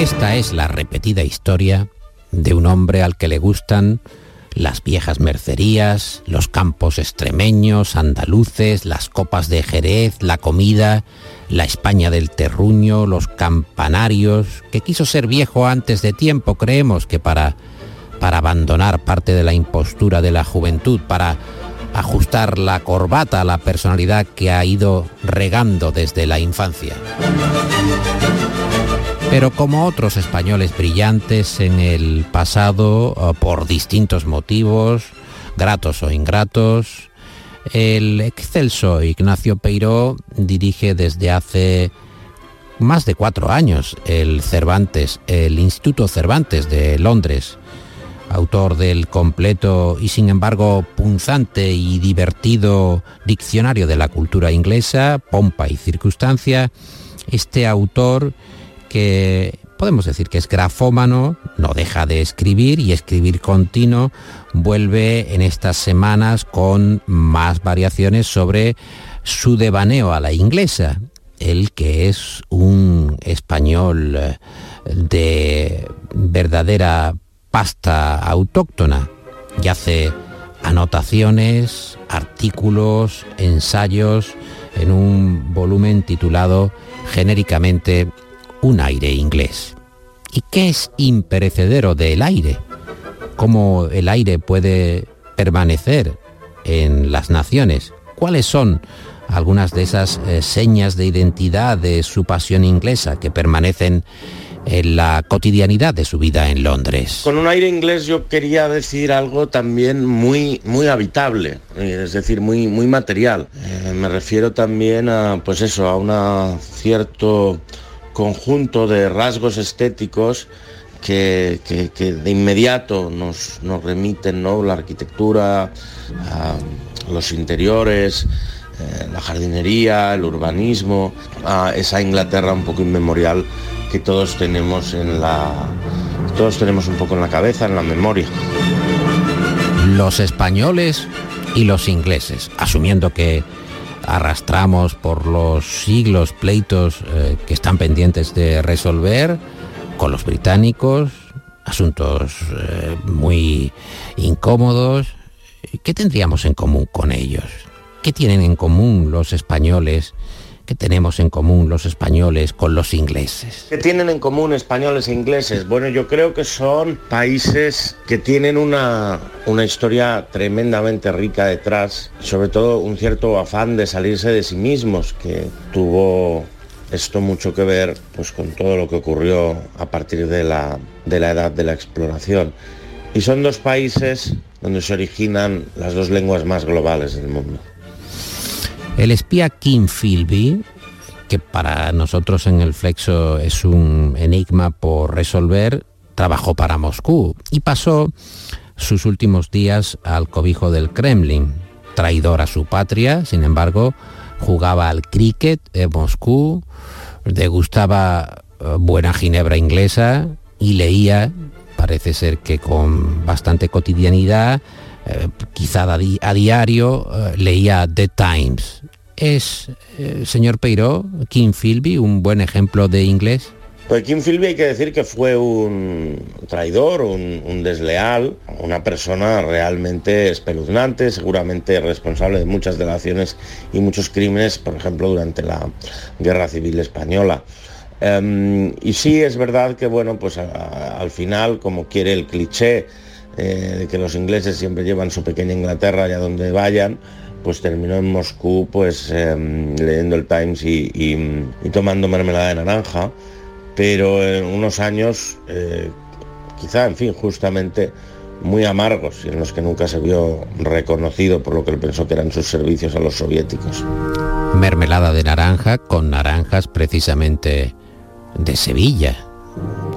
Esta es la repetida historia de un hombre al que le gustan las viejas mercerías, los campos extremeños, andaluces, las copas de Jerez, la comida, la España del terruño, los campanarios, que quiso ser viejo antes de tiempo, creemos que para, para abandonar parte de la impostura de la juventud, para ajustar la corbata a la personalidad que ha ido regando desde la infancia. Pero como otros españoles brillantes en el pasado, eh, por distintos motivos, gratos o ingratos, el excelso Ignacio Peiró dirige desde hace más de cuatro años el Cervantes, el Instituto Cervantes de Londres, autor del completo y sin embargo punzante y divertido Diccionario de la Cultura Inglesa, Pompa y Circunstancia, este autor que podemos decir que es grafómano, no deja de escribir y escribir continuo, vuelve en estas semanas con más variaciones sobre su devaneo a la inglesa, el que es un español eh, de verdadera pasta autóctona y hace anotaciones, artículos, ensayos en un volumen titulado genéricamente un aire inglés. ¿Y qué es imperecedero del aire? ¿Cómo el aire puede permanecer en las naciones? ¿Cuáles son algunas de esas eh, señas de identidad de su pasión inglesa que permanecen en la cotidianidad de su vida en Londres. Con un aire inglés yo quería decir algo también muy, muy habitable, eh, es decir, muy, muy material. Eh, me refiero también a, pues eso, a un cierto conjunto de rasgos estéticos que, de inmediato nos, nos remiten ¿no? la arquitectura, los interiores, eh, la jardinería, el urbanismo, a esa Inglaterra un poco inmemorial que todos tenemos en la todos tenemos un poco en la cabeza, en la memoria. Los españoles y los ingleses, asumiendo que arrastramos por los siglos pleitos eh, que están pendientes de resolver con los británicos, asuntos eh, muy incómodos. ¿Qué tendríamos en común con ellos? ¿Qué tienen en común los españoles ¿Qué tenemos en común los españoles con los ingleses? ¿Qué tienen en común españoles e ingleses? Bueno, yo creo que son países que tienen una, una historia tremendamente rica detrás, sobre todo un cierto afán de salirse de sí mismos, que tuvo esto mucho que ver pues, con todo lo que ocurrió a partir de la, de la edad de la exploración. Y son dos países donde se originan las dos lenguas más globales del mundo. El espía Kim Philby, que para nosotros en el Flexo es un enigma por resolver, trabajó para Moscú y pasó sus últimos días al cobijo del Kremlin. Traidor a su patria, sin embargo, jugaba al cricket en Moscú, degustaba eh, buena ginebra inglesa y leía, parece ser que con bastante cotidianidad, eh, quizá a, diario, eh, leía The Times, ¿Es, eh, señor Peiró, Kim Philby, un buen ejemplo de inglés? Pues Kim Philby hay que decir que fue un traidor, un, desleal, una persona realmente espeluznante, seguramente responsable de muchas delaciones y muchos crímenes, por ejemplo, durante la Guerra Civil Española. Em, y sí es verdad que, bueno, pues al final, como quiere el cliché eh, de que los ingleses siempre llevan su pequeña Inglaterra allá donde vayan, pues terminó en Moscú pues em, leyendo el Times y, tomando mermelada de naranja, pero en unos años eh, quizá, en fin, justamente muy amargos y en los que nunca se vio reconocido por lo que él pensó que eran sus servicios a los soviéticos. Mermelada de naranja con naranjas precisamente de Sevilla,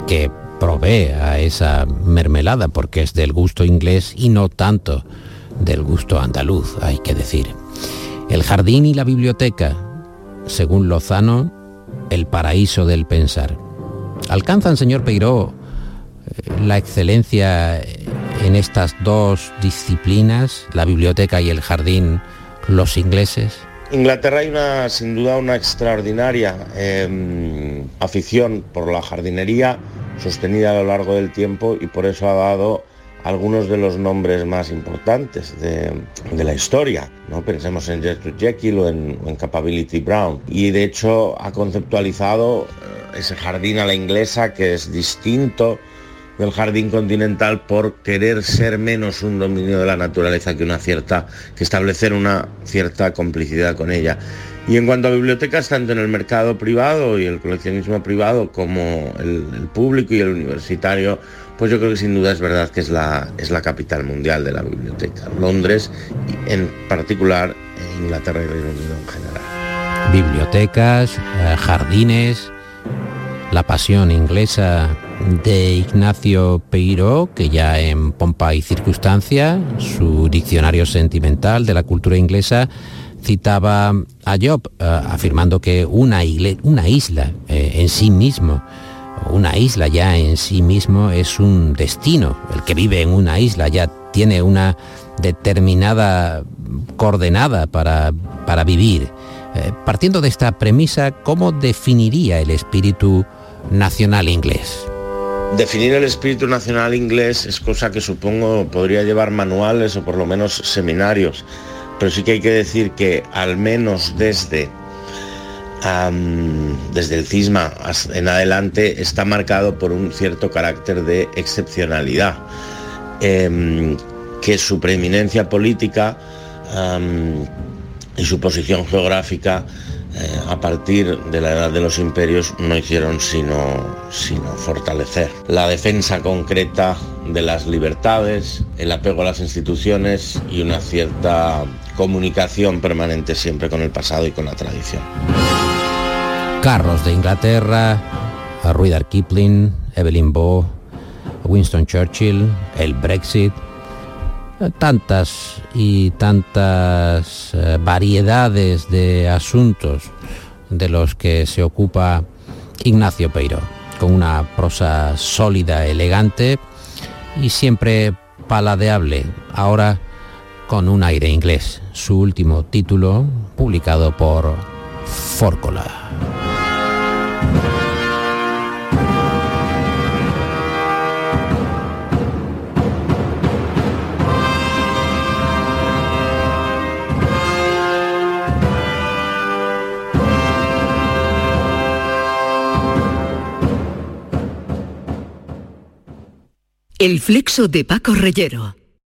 que provee a esa mermelada porque es del gusto inglés y no tanto del gusto andaluz, hay que decir. El jardín y la biblioteca, según Lozano, el paraíso del pensar. ¿Alcanzan, señor Peiró, eh, la excelencia en estas dos disciplinas, la biblioteca y el jardín, los ingleses? Inglaterra hay una, sin duda una extraordinaria em, afición por la jardinería sostenida a lo largo del tiempo y por eso ha dado algunos de los nombres más importantes de, la historia. ¿no? Pensemos en Gertrude Jekyll o en, Capability Brown. Y de hecho ha conceptualizado eh, ese jardín a la inglesa que es distinto del jardín continental por querer ser menos un dominio de la naturaleza que una cierta, que establecer una cierta complicidad con ella. Y en cuanto a bibliotecas, tanto en el mercado privado y el coleccionismo privado como el público y el universitario, pues yo creo que sin duda es verdad que es la, es la capital mundial de la biblioteca. Londres, en particular Inglaterra y Reino Unido en general. Bibliotecas, eh, jardines, la pasión inglesa de Ignacio Peiró, que ya en Pompa y Circunstancia, su diccionario sentimental de la cultura inglesa, citaba a Job, eh, afirmando que una, isla eh, en sí mismo una isla ya en sí mismo es un destino. El que vive en una isla ya tiene una determinada coordenada para, para vivir. Eh, partiendo de esta premisa, ¿cómo definiría el espíritu nacional inglés? Definir el espíritu nacional inglés es cosa que supongo podría llevar manuales o por lo menos seminarios, pero sí que hay que decir que al menos desde desde el cisma en adelante está marcado por un cierto carácter de excepcionalidad, em, que su preeminencia política y su posición geográfica eh, a partir de la edad de los imperios no hicieron sino, sino fortalecer la defensa concreta de las libertades, el apego a las instituciones y una cierta comunicación permanente siempre con el pasado y con la tradición. Carros de Inglaterra, Rudyard Kipling, Evelyn Bow, Winston Churchill, el Brexit, tantas y tantas eh, variedades de asuntos de los que se ocupa Ignacio Peiro, con una prosa sólida, elegante y siempre paladeable, ahora con un aire inglés, su último título publicado por Fórcola. El flexo de Paco Reyero.